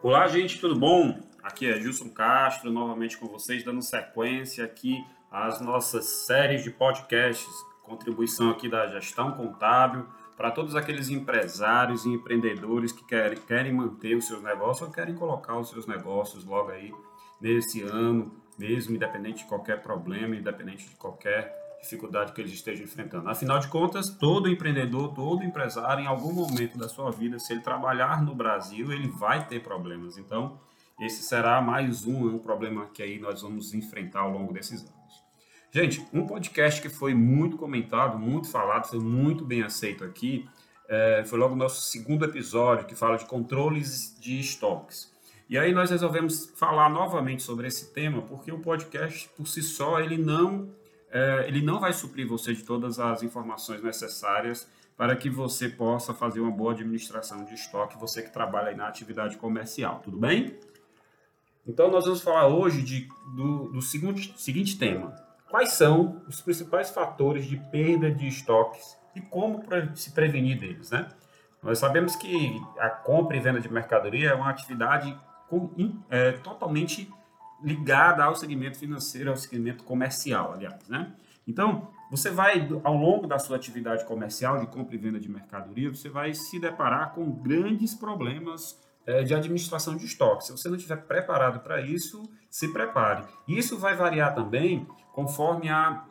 Olá, gente, tudo bom? Aqui é Gilson Castro, novamente com vocês, dando sequência aqui às nossas séries de podcasts, contribuição aqui da gestão contábil para todos aqueles empresários e empreendedores que querem, querem manter os seus negócios ou querem colocar os seus negócios logo aí nesse ano, mesmo independente de qualquer problema, independente de qualquer dificuldade que eles estejam enfrentando. Afinal de contas, todo empreendedor, todo empresário, em algum momento da sua vida, se ele trabalhar no Brasil, ele vai ter problemas. Então, esse será mais um, um problema que aí nós vamos enfrentar ao longo desses anos. Gente, um podcast que foi muito comentado, muito falado, foi muito bem aceito aqui, é, foi logo o nosso segundo episódio, que fala de controles de estoques. E aí nós resolvemos falar novamente sobre esse tema, porque o podcast, por si só, ele não ele não vai suprir você de todas as informações necessárias para que você possa fazer uma boa administração de estoque, você que trabalha na atividade comercial, tudo bem? Então, nós vamos falar hoje de, do, do seguinte, seguinte tema: quais são os principais fatores de perda de estoques e como se prevenir deles, né? Nós sabemos que a compra e venda de mercadoria é uma atividade com, é, totalmente ligada ao segmento financeiro, ao segmento comercial, aliás, né? Então, você vai, ao longo da sua atividade comercial de compra e venda de mercadoria, você vai se deparar com grandes problemas é, de administração de estoque. Se você não estiver preparado para isso, se prepare. Isso vai variar também conforme a,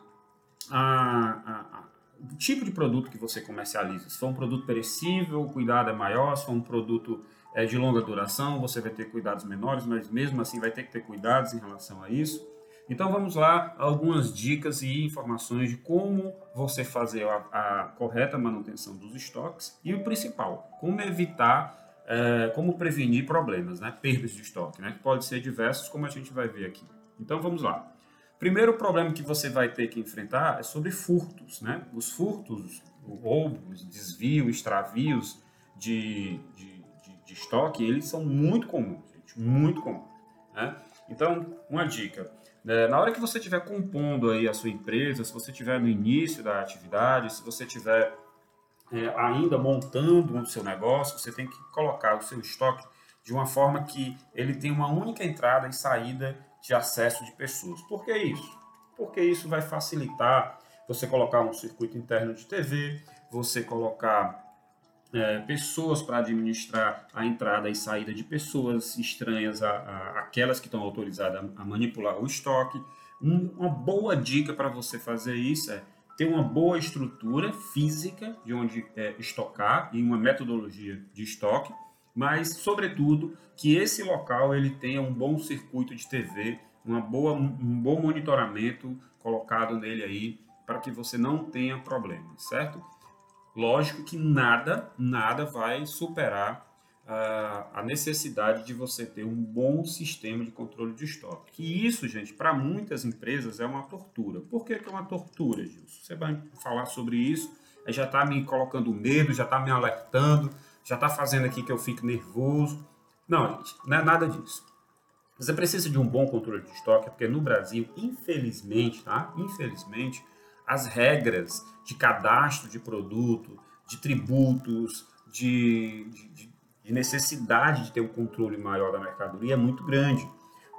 a, a, o tipo de produto que você comercializa. Se for um produto perecível, o cuidado é maior. Se for um produto é de longa duração, você vai ter cuidados menores, mas mesmo assim vai ter que ter cuidados em relação a isso. Então vamos lá, algumas dicas e informações de como você fazer a, a correta manutenção dos estoques e o principal, como evitar, é, como prevenir problemas, né, perdas de estoque, né, que pode ser diversos, como a gente vai ver aqui. Então vamos lá. Primeiro problema que você vai ter que enfrentar é sobre furtos, né? Os furtos, roubos, desvio, extravios de de estoque, eles são muito comuns, gente, muito comuns. Né? Então, uma dica, né, na hora que você estiver compondo aí a sua empresa, se você estiver no início da atividade, se você estiver é, ainda montando o seu negócio, você tem que colocar o seu estoque de uma forma que ele tenha uma única entrada e saída de acesso de pessoas. Por que isso? Porque isso vai facilitar você colocar um circuito interno de TV, você colocar é, pessoas para administrar a entrada e saída de pessoas estranhas, aquelas que estão autorizadas a, a manipular o estoque. Um, uma boa dica para você fazer isso é ter uma boa estrutura física de onde é, estocar e uma metodologia de estoque, mas, sobretudo, que esse local ele tenha um bom circuito de TV, uma boa, um bom monitoramento colocado nele aí para que você não tenha problemas, certo? Lógico que nada, nada vai superar uh, a necessidade de você ter um bom sistema de controle de estoque. E isso, gente, para muitas empresas é uma tortura. Por que, que é uma tortura, Gilson? Você vai falar sobre isso, já está me colocando medo, já está me alertando, já está fazendo aqui que eu fique nervoso. Não, gente, não é nada disso. Você precisa de um bom controle de estoque, porque no Brasil, infelizmente, tá? Infelizmente, as regras de cadastro de produto, de tributos, de, de, de, necessidade de ter um controle maior da mercadoria é muito grande.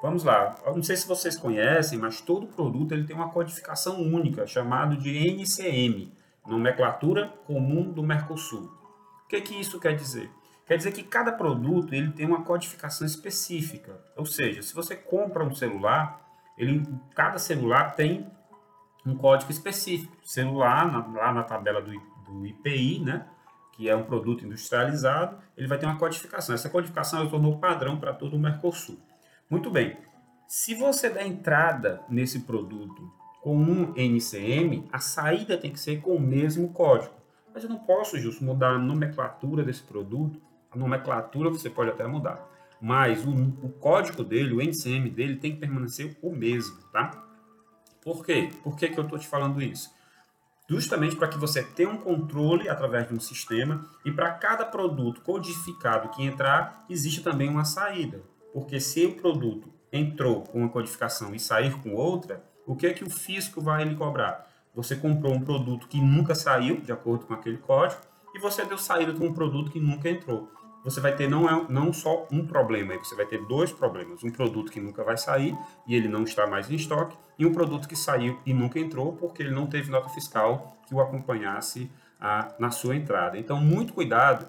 Vamos lá, eu não sei se vocês conhecem, mas todo produto ele tem uma codificação única, chamado de NCM, Nomenclatura Comum do Mercosul. O que, que isso quer dizer? Quer dizer que cada produto ele tem uma codificação específica. Ou seja, se você compra um celular, ele, cada celular tem um código específico. Celular, na, lá na tabela do, do IPI, né, que é um produto industrializado, ele vai ter uma codificação. Essa codificação é tornou padrão para todo o Mercosul. Muito bem. Se você der entrada nesse produto com um NCM, a saída tem que ser com o mesmo código. Mas eu não posso, justo, mudar a nomenclatura desse produto. A nomenclatura você pode até mudar. Mas o, o código dele, o NCM dele, tem que permanecer o mesmo, tá? Por quê? Por que, que eu estou te falando isso? Justamente para que você tenha um controle através de um sistema e para cada produto codificado que entrar, existe também uma saída. Porque se o produto entrou com uma codificação e sair com outra, o que é que o fisco vai lhe cobrar? Você comprou um produto que nunca saiu, de acordo com aquele código, e você deu saída com um produto que nunca entrou. Você vai ter não, é, não só um problema, você vai ter dois problemas. Um produto que nunca vai sair e ele não está mais em estoque, e um produto que saiu e nunca entrou porque ele não teve nota fiscal que o acompanhasse a, na sua entrada. Então, muito cuidado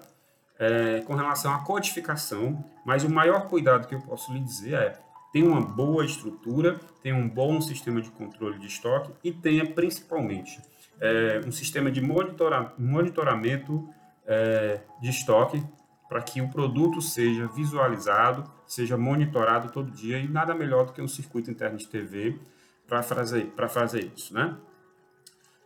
é, com relação à codificação, mas o maior cuidado que eu posso lhe dizer é tenha uma boa estrutura, tenha um bom sistema de controle de estoque e tenha principalmente é, um sistema de monitora, monitoramento é, de estoque para que o produto seja visualizado, seja monitorado todo dia e nada melhor do que um circuito interno de TV para fazer, fazer isso, né?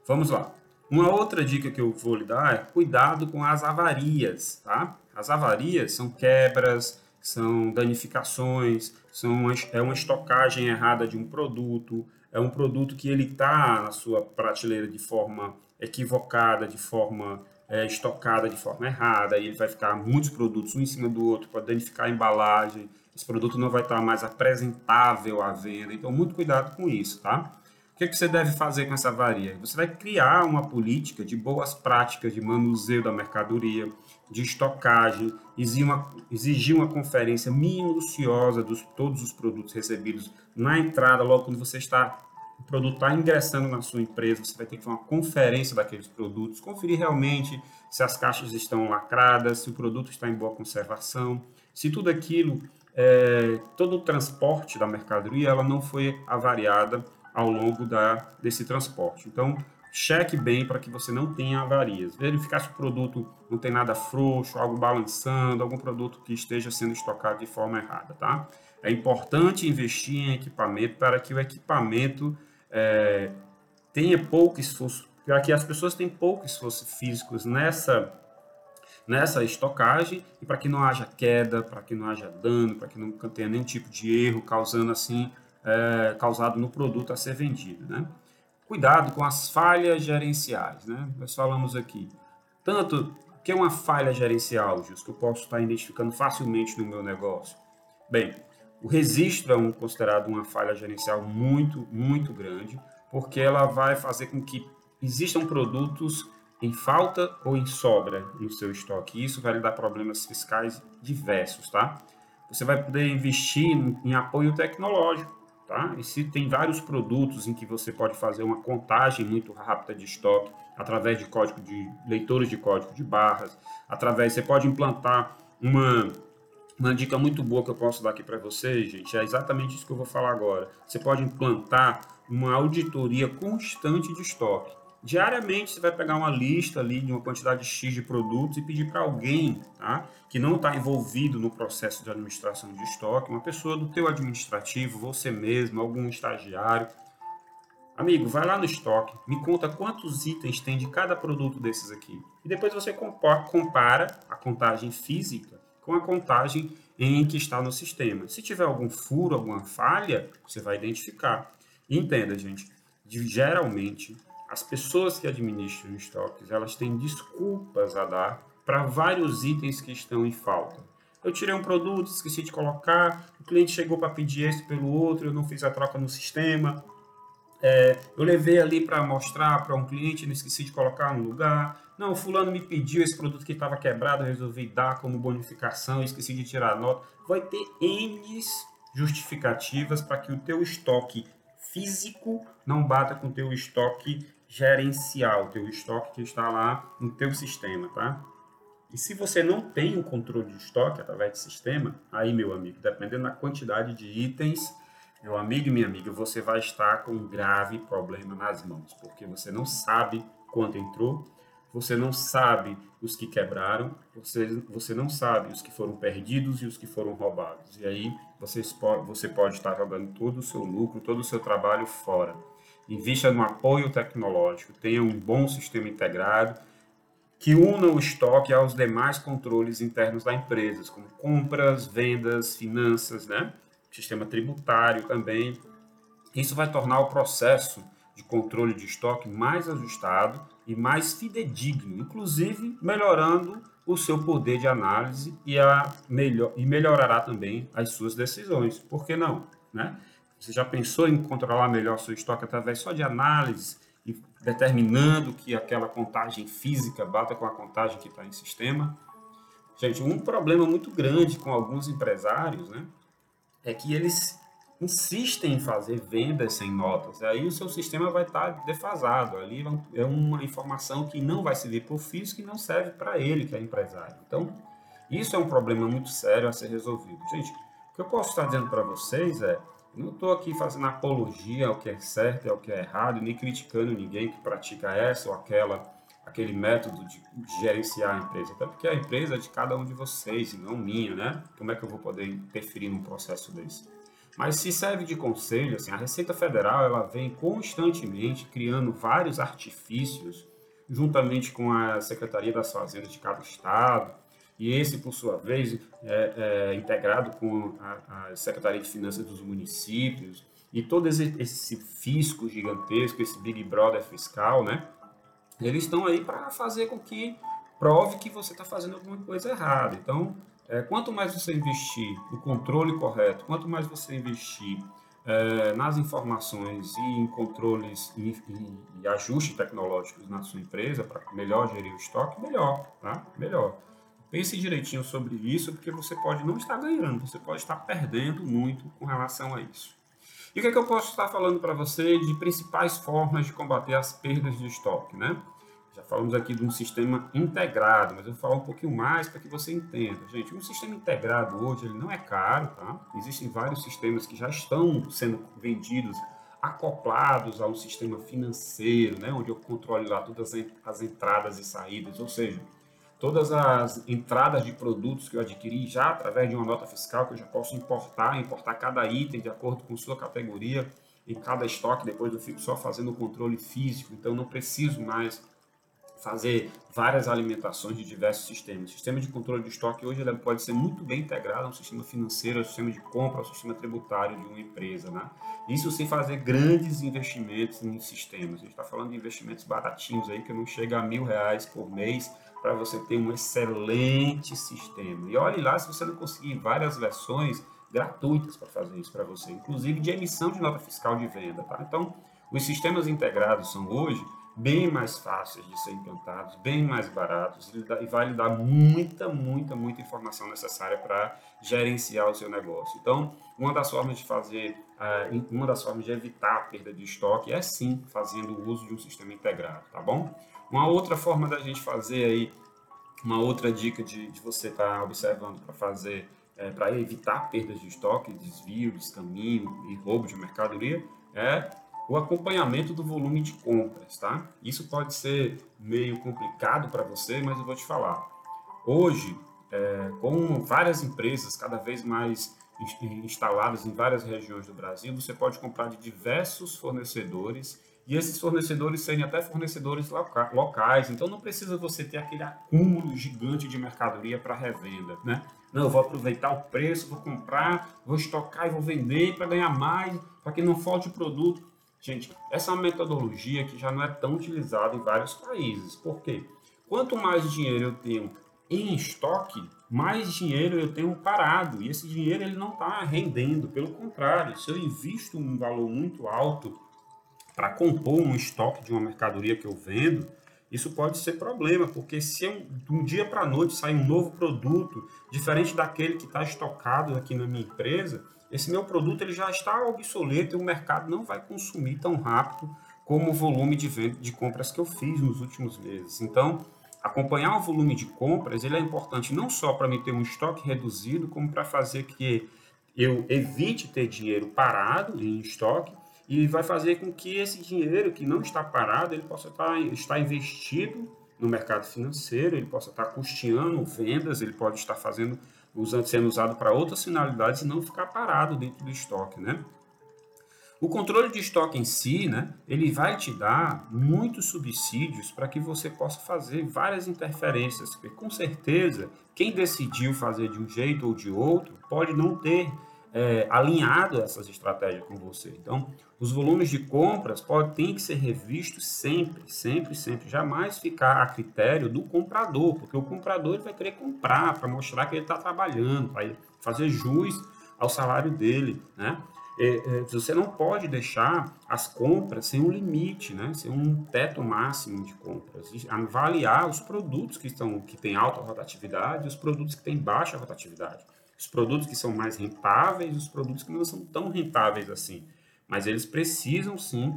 Vamos lá. Uma outra dica que eu vou lhe dar é cuidado com as avarias, tá? As avarias são quebras, são danificações, são uma, é uma estocagem errada de um produto, é um produto que ele está na sua prateleira de forma equivocada, de forma é, estocada de forma errada, e ele vai ficar muitos produtos um em cima do outro, pode danificar a embalagem, esse produto não vai estar mais apresentável à venda, então muito cuidado com isso, tá? O que, é que você deve fazer com essa avaria? Você vai criar uma política de boas práticas de manuseio da mercadoria, de estocagem, exigir uma, exigir uma conferência minuciosa dos todos os produtos recebidos na entrada, logo quando você está o produto está ingressando na sua empresa, você vai ter que fazer uma conferência daqueles produtos, conferir realmente se as caixas estão lacradas, se o produto está em boa conservação, se tudo aquilo, é, todo o transporte da mercadoria, ela não foi avariada ao longo da, desse transporte. Então, cheque bem para que você não tenha avarias. Verificar se o produto não tem nada frouxo, algo balançando, algum produto que esteja sendo estocado de forma errada, tá? É importante investir em equipamento para que o equipamento é, tenha pouco esforço, para que as pessoas tenham pouco esforço físico nessa nessa estocagem e para que não haja queda, para que não haja dano, para que não tenha nenhum tipo de erro causando assim é, causado no produto a ser vendido, né? Cuidado com as falhas gerenciais, né? Nós falamos aqui tanto que é uma falha gerencial, Justo, que eu posso estar identificando facilmente no meu negócio. Bem, o registro é um, considerado uma falha gerencial muito, muito grande, porque ela vai fazer com que existam produtos em falta ou em sobra no seu estoque. Isso vai lhe dar problemas fiscais diversos, tá? Você vai poder investir em apoio tecnológico, tá? E se tem vários produtos em que você pode fazer uma contagem muito rápida de estoque através de código de leitores de código de barras, através você pode implantar uma uma dica muito boa que eu posso dar aqui para vocês, gente, é exatamente isso que eu vou falar agora. Você pode implantar uma auditoria constante de estoque. Diariamente você vai pegar uma lista ali de uma quantidade X de produtos e pedir para alguém tá, que não está envolvido no processo de administração de estoque, uma pessoa do teu administrativo, você mesmo, algum estagiário. Amigo, vai lá no estoque, me conta quantos itens tem de cada produto desses aqui. E depois você compara a contagem física com a contagem em que está no sistema. Se tiver algum furo, alguma falha, você vai identificar. E entenda, gente, geralmente as pessoas que administram estoques, elas têm desculpas a dar para vários itens que estão em falta. Eu tirei um produto, esqueci de colocar, o cliente chegou para pedir esse pelo outro, eu não fiz a troca no sistema. É, eu levei ali para mostrar para um cliente, não esqueci de colocar no lugar. Não, fulano me pediu esse produto que estava quebrado, eu resolvi dar como bonificação, esqueci de tirar a nota. Vai ter N justificativas para que o teu estoque físico não bata com o teu estoque gerencial, o teu estoque que está lá no teu sistema, tá? E se você não tem o controle de estoque através do sistema, aí, meu amigo, dependendo da quantidade de itens, meu amigo e minha amiga, você vai estar com um grave problema nas mãos, porque você não sabe quanto entrou, você não sabe os que quebraram, você, você não sabe os que foram perdidos e os que foram roubados. E aí você, você pode estar jogando todo o seu lucro, todo o seu trabalho fora. Invista no apoio tecnológico, tenha um bom sistema integrado que una o estoque aos demais controles internos da empresa, como compras, vendas, finanças, né? sistema tributário também. Isso vai tornar o processo de controle de estoque mais ajustado e mais fidedigno, inclusive melhorando o seu poder de análise e, a melhor, e melhorará também as suas decisões. Por que não? Né? Você já pensou em controlar melhor seu estoque através só de análise e determinando que aquela contagem física bata com a contagem que está em sistema? Gente, um problema muito grande com alguns empresários, né, é que eles insistem em fazer vendas sem notas. Aí o seu sistema vai estar defasado. Ali é uma informação que não vai servir para o físico e não serve para ele, que é empresário. Então, isso é um problema muito sério a ser resolvido. Gente, o que eu posso estar dizendo para vocês é, não estou aqui fazendo apologia ao que é certo e ao que é errado, nem criticando ninguém que pratica essa ou aquela aquele método de gerenciar a empresa, até porque a empresa é de cada um de vocês e não minha, né? Como é que eu vou poder interferir num processo desse? Mas se serve de conselho, assim, a Receita Federal ela vem constantemente criando vários artifícios, juntamente com a Secretaria das Fazendas de cada estado, e esse, por sua vez, é, é integrado com a, a, Secretaria de Finanças dos municípios, e todo esse, esse fisco gigantesco, esse Big Brother fiscal, né? Eles estão aí para fazer com que prove que você está fazendo alguma coisa errada. Então, é, quanto mais você investir no controle correto, quanto mais você investir é, nas informações e em controles e, e, e, ajustes tecnológicos na sua empresa para melhor gerir o estoque, melhor, tá? Melhor. Pense direitinho sobre isso, porque você pode não estar ganhando, você pode estar perdendo muito com relação a isso. E o que, é que eu posso estar falando para você de principais formas de combater as perdas de estoque, né? Já falamos aqui de um sistema integrado, mas eu vou falar um pouquinho mais para que você entenda. Gente, um sistema integrado hoje ele não é caro, tá? Existem vários sistemas que já estão sendo vendidos acoplados a um sistema financeiro, né? Onde eu controle lá todas as entradas e saídas, ou seja, todas as entradas de produtos que eu adquiri já através de uma nota fiscal que eu já posso importar, importar cada item de acordo com sua categoria em cada estoque, depois eu fico só fazendo o controle físico, então não preciso mais fazer várias alimentações de diversos sistemas. O sistema de controle de estoque hoje ele pode ser muito bem integrado ao sistema financeiro, ao sistema de compra, ao sistema tributário de uma empresa. Né? Isso sem fazer grandes investimentos em sistemas. A gente está falando de investimentos baratinhos aí que não chega a mil reais por mês para você ter um excelente sistema. E olhe lá se você não conseguir várias versões gratuitas para fazer isso para você, inclusive de emissão de nota fiscal de venda. Tá? Então, os sistemas integrados são hoje bem mais fáceis de ser implantados, bem mais baratos e vai lhe dar muita, muita, muita informação necessária para gerenciar o seu negócio. Então, uma das formas de fazer, eh, uma das formas de evitar a perda de estoque é sim fazendo uso de um sistema integrado, tá bom? Uma outra forma da gente fazer aí, uma outra dica de, de você estar tá observando para fazer, é, para evitar perdas de estoque, desvio, descaminho e roubo de mercadoria, é o acompanhamento do volume de compras, tá? Isso pode ser meio complicado para você, mas eu vou te falar. Hoje, é, com várias empresas cada vez mais instaladas em várias regiões do Brasil, você pode comprar de diversos fornecedores e esses fornecedores serem até fornecedores loca locais. Então não precisa você ter aquele acúmulo gigante de mercadoria para revenda, né? Não, eu vou aproveitar o preço, vou comprar, vou estocar e vou vender para ganhar mais, para que não falte produto. Gente, essa é uma metodologia que já não é tão utilizada em vários países. Por quê? Quanto mais dinheiro eu tenho em estoque, mais dinheiro eu tenho parado. E esse dinheiro ele não está rendendo. Pelo contrário, se eu invisto um valor muito alto para compor um estoque de uma mercadoria que eu vendo, isso pode ser problema, porque se eu, de um dia para a noite sai um novo produto, diferente daquele que está estocado aqui na minha empresa, esse meu produto ele já está obsoleto e o mercado não vai consumir tão rápido como o volume de, venda, de compras que eu fiz nos últimos meses. Então, acompanhar o volume de compras ele é importante não só para me ter um estoque reduzido, como para fazer que eu evite ter dinheiro parado em estoque e vai fazer com que esse dinheiro que não está parado ele possa estar, estar investido no mercado financeiro, ele possa estar custeando vendas, ele pode estar fazendo usando, sendo usado para outras finalidades e não ficar parado dentro do estoque, né? O controle de estoque em si, né, ele vai te dar muitos subsídios para que você possa fazer várias interferências, porque com certeza quem decidiu fazer de um jeito ou de outro pode não ter é, alinhado essas estratégias com você. Então, os volumes de compras podem que ser revistos sempre, sempre, sempre. Jamais ficar a critério do comprador, porque o comprador vai querer comprar para mostrar que ele está trabalhando, para fazer jus ao salário dele, né? é, é, você não pode deixar as compras sem um limite, né? sem um teto máximo de compras. E avaliar os produtos que, estão, que têm alta rotatividade e os produtos que têm baixa rotatividade. Os produtos que são mais rentáveis os produtos que não são tão rentáveis assim. Mas eles precisam sim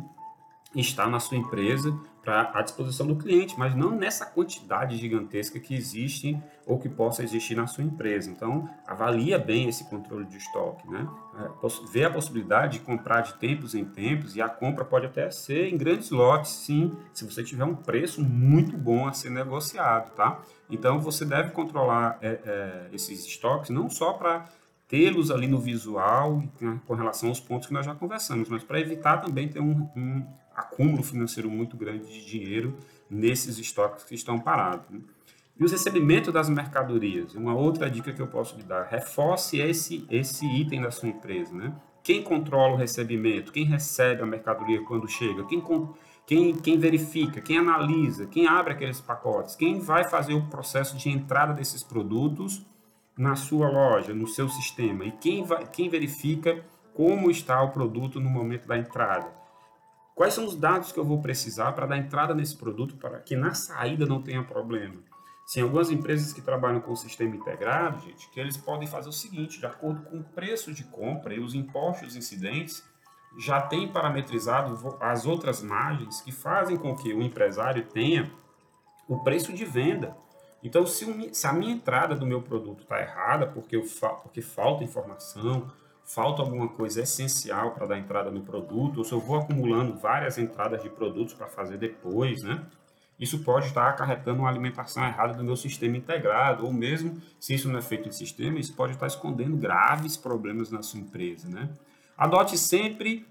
estar na sua empresa para à disposição do cliente, mas não nessa quantidade gigantesca que existe ou que possa existir na sua empresa. Então, avalia bem esse controle de estoque, né? É, vê a possibilidade de comprar de tempos em tempos e a compra pode até ser em grandes lotes, sim, se você tiver um preço muito bom a ser negociado, tá? Então, você deve controlar é, é, esses estoques não só para tê-los ali no visual né, com relação aos pontos que nós já conversamos, mas para evitar também ter um, um acúmulo financeiro muito grande de dinheiro nesses estoques que estão parados. Né? E os recebimentos das mercadorias, uma outra dica que eu posso lhe dar, reforce esse, esse item da sua empresa. Né? Quem controla o recebimento, quem recebe a mercadoria quando chega, quem, quem, quem verifica, quem analisa, quem abre aqueles pacotes, quem vai fazer o processo de entrada desses produtos na sua loja, no seu sistema, e quem, vai, quem verifica como está o produto no momento da entrada Quais são os dados que eu vou precisar para dar entrada nesse produto para que na saída não tenha problema? Tem algumas empresas que trabalham com o sistema integrado, gente, que eles podem fazer o seguinte, de acordo com o preço de compra e os impostos incidentes, já tem parametrizado as outras margens que fazem com que o empresário tenha o preço de venda. Então, se, se a minha entrada do meu produto está errada, porque, eu, porque falta informação, falta alguma coisa essencial para dar entrada no produto, ou se eu vou acumulando várias entradas de produtos para fazer depois, né? Isso pode estar acarretando uma alimentação errada do meu sistema integrado, ou mesmo se isso não é feito em sistema, isso pode estar escondendo graves problemas na sua empresa, né? Adote sempre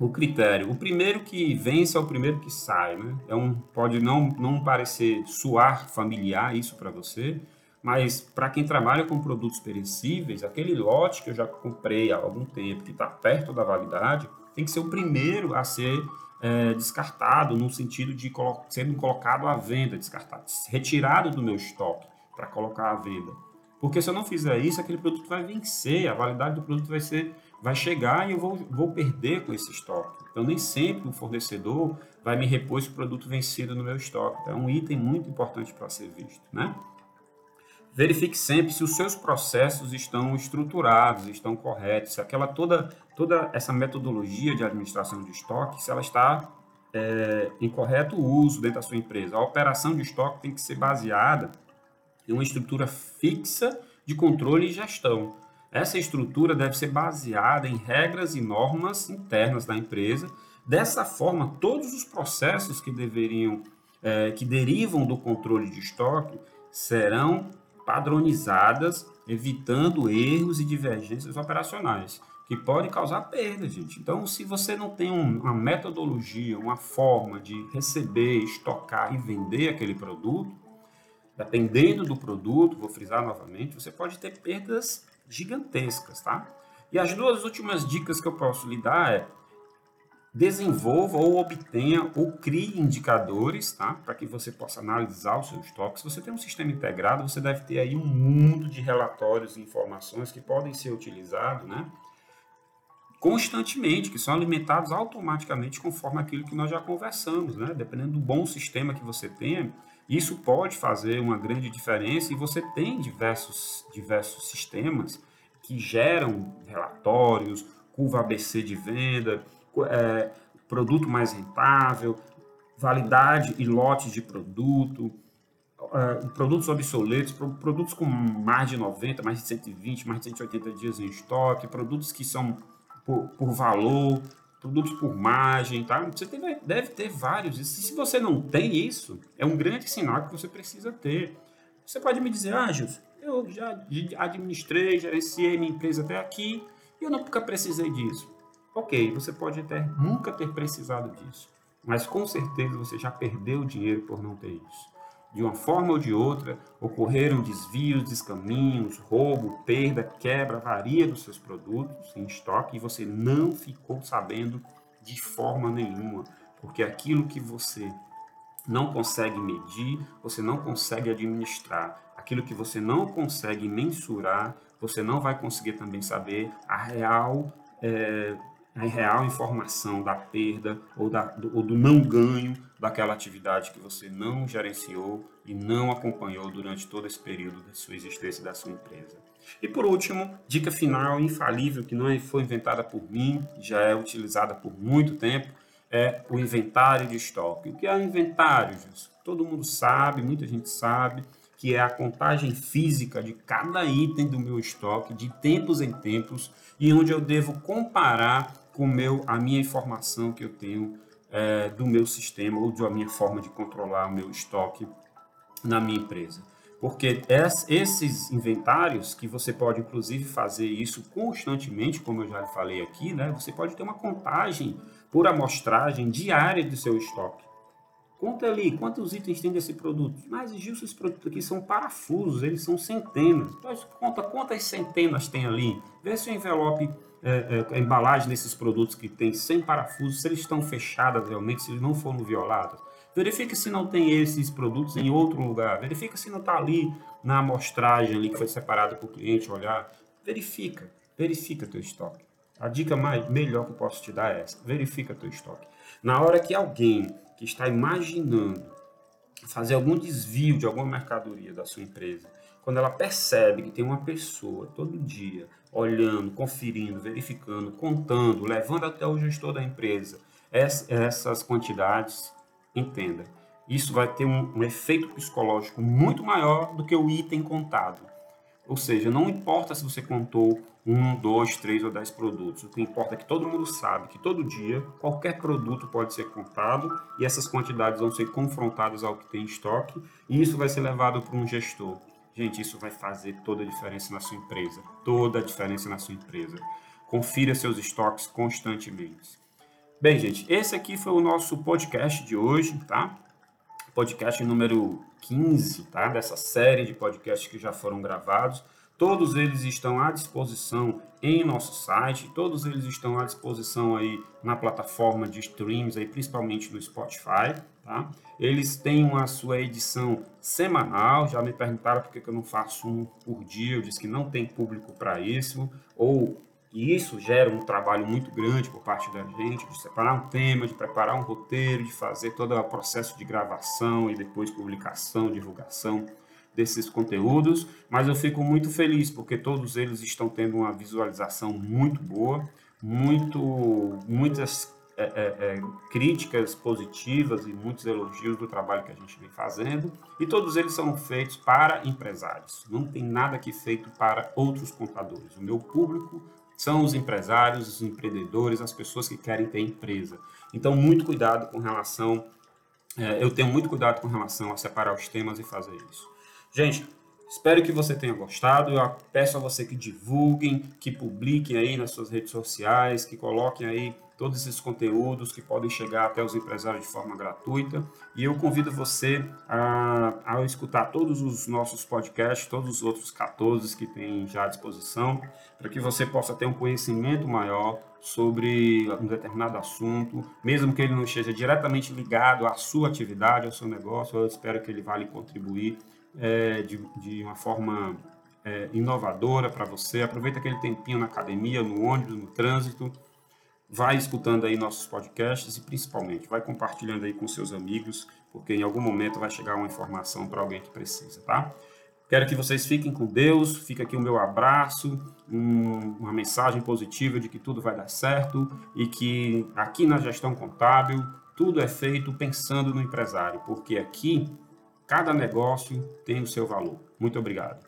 o critério. O primeiro que vence é o primeiro que sai, né? É um, pode não, não parecer suar familiar isso para você, mas para quem trabalha com produtos perecíveis, aquele lote que eu já comprei há algum tempo, que está perto da validade, tem que ser o primeiro a ser é, descartado, no sentido de colo sendo colocado à venda, descartado, retirado do meu estoque para colocar à venda. Porque se eu não fizer isso, aquele produto vai vencer, a validade do produto vai ser, vai chegar e eu vou, vou perder com esse estoque. Então nem sempre o fornecedor vai me repor esse produto vencido no meu estoque. Então é um item muito importante para ser visto, né? Verifique sempre se os seus processos estão estruturados, estão corretos, se aquela toda, toda essa metodologia de administração de estoque, se ela está é, em correto uso dentro da sua empresa. A operação de estoque tem que ser baseada em uma estrutura fixa de controle e gestão. Essa estrutura deve ser baseada em regras e normas internas da empresa. Dessa forma, todos os processos que deveriam, é, que derivam do controle de estoque, serão padronizadas, evitando erros e divergências operacionais, que podem causar perda, gente. Então, se você não tem uma metodologia, uma forma de receber, estocar e vender aquele produto, dependendo do produto, vou frisar novamente, você pode ter perdas gigantescas, tá? E as duas últimas dicas que eu posso lhe dar é desenvolva ou obtenha ou crie indicadores, tá? Para que você possa analisar os seus estoques. Se você tem um sistema integrado, você deve ter aí um mundo de relatórios e informações que podem ser utilizados, né? Constantemente, que são alimentados automaticamente conforme aquilo que nós já conversamos, né? Dependendo do bom sistema que você tenha, isso pode fazer uma grande diferença e você tem diversos, diversos sistemas que geram relatórios, curva ABC de venda, é, produto mais rentável, validade e lotes de produto, é, produtos obsoletos, produtos com mais de 90, mais de 120, mais de 180 dias em estoque, produtos que são por, por valor, produtos por margem, tá? Você deve ter vários. E se você não tem isso, é um grande sinal que você precisa ter. Você pode me dizer, ah, Gilson, eu já administrei, gerenciei minha empresa até aqui e eu nunca precisei disso. Ok, você pode até nunca ter precisado disso, mas com certeza você já perdeu dinheiro por não ter isso. De uma forma ou de outra, ocorreram desvios, descaminhos, roubo, perda, quebra, varia dos seus produtos em estoque e você não ficou sabendo de forma nenhuma, porque aquilo que você não consegue medir, você não consegue administrar. Aquilo que você não consegue mensurar, você não vai conseguir também saber a real é, a real informação da perda ou, da, do, ou do não ganho daquela atividade que você não gerenciou e não acompanhou durante todo esse período da sua existência da sua empresa. E por último, dica final infalível que não foi inventada por mim, já é utilizada por muito tempo, é o inventário de estoque. O que é inventário, Jesus? Todo mundo sabe, muita gente sabe, que é a contagem física de cada item do meu estoque, de tempos em tempos, e onde eu devo comparar com meu, a minha informação que eu tenho é, do meu sistema ou da minha forma de controlar o meu estoque na minha empresa. Porque esses inventários, que você pode inclusive fazer isso constantemente, como eu já falei aqui, né? você pode ter uma contagem por amostragem diária do seu estoque. Conta ali quantos itens tem desse produto. Mas, Gilson, esses produtos aqui são parafusos, eles são centenas. Então, conta quantas centenas tem ali. Vê se o envelope, é, é, a embalagem desses produtos que tem 100 parafusos, se eles estão fechados realmente, se eles não foram violados. Verifica se não tem esses produtos em outro lugar. Verifica se não está ali na amostragem ali que foi separada para o cliente olhar. Verifica, verifica teu estoque. A dica mais melhor que eu posso te dar é essa: verifica teu estoque. Na hora que alguém que está imaginando fazer algum desvio de alguma mercadoria da sua empresa, quando ela percebe que tem uma pessoa todo dia olhando, conferindo, verificando, contando, levando até o gestor da empresa essas quantidades, entenda, isso vai ter um, um efeito psicológico muito maior do que o item contado. Ou seja, não importa se você contou um, dois, três ou dez produtos. O que importa é que todo mundo sabe que todo dia qualquer produto pode ser contado e essas quantidades vão ser confrontadas ao que tem em estoque e isso vai ser levado para um gestor. Gente, isso vai fazer toda a diferença na sua empresa. Toda a diferença na sua empresa. Confira seus estoques constantemente. Bem, gente, esse aqui foi o nosso podcast de hoje, tá? Podcast número 15, tá? Dessa série de podcasts que já foram gravados. Todos eles estão à disposição em nosso site, todos eles estão à disposição aí na plataforma de streams, aí, principalmente no Spotify. Tá? Eles têm a sua edição semanal, já me perguntaram por que eu não faço um por dia, eu disse que não tem público para isso, ou e isso gera um trabalho muito grande por parte da gente, de separar um tema, de preparar um roteiro, de fazer todo o processo de gravação e depois publicação, divulgação desses conteúdos. Mas eu fico muito feliz porque todos eles estão tendo uma visualização muito boa, muito, muitas é, é, é, críticas positivas e muitos elogios do trabalho que a gente vem fazendo. E todos eles são feitos para empresários. Não tem nada aqui feito para outros contadores. O meu público são os empresários, os empreendedores, as pessoas que querem ter empresa. Então, muito cuidado com relação. É, eu tenho muito cuidado com relação a separar os temas e fazer isso. Gente, espero que você tenha gostado. Eu peço a você que divulguem, que publiquem aí nas suas redes sociais, que coloquem aí todos esses conteúdos que podem chegar até os empresários de forma gratuita. E eu convido você a, a escutar todos os nossos podcasts, todos os outros 14 que tem já à disposição, para que você possa ter um conhecimento maior sobre um determinado assunto, mesmo que ele não esteja diretamente ligado à sua atividade, ao seu negócio, eu espero que ele vá lhe contribuir é, de, de uma forma é, inovadora para você. Aproveita aquele tempinho na academia, no ônibus, no trânsito, vai escutando aí nossos podcasts e principalmente vai compartilhando aí com seus amigos, porque em algum momento vai chegar uma informação para alguém que precisa, tá? Quero que vocês fiquem com Deus, fica aqui o meu abraço, um, uma mensagem positiva de que tudo vai dar certo e que aqui na gestão contábil tudo é feito pensando no empresário, porque aqui cada negócio tem o seu valor. Muito obrigado.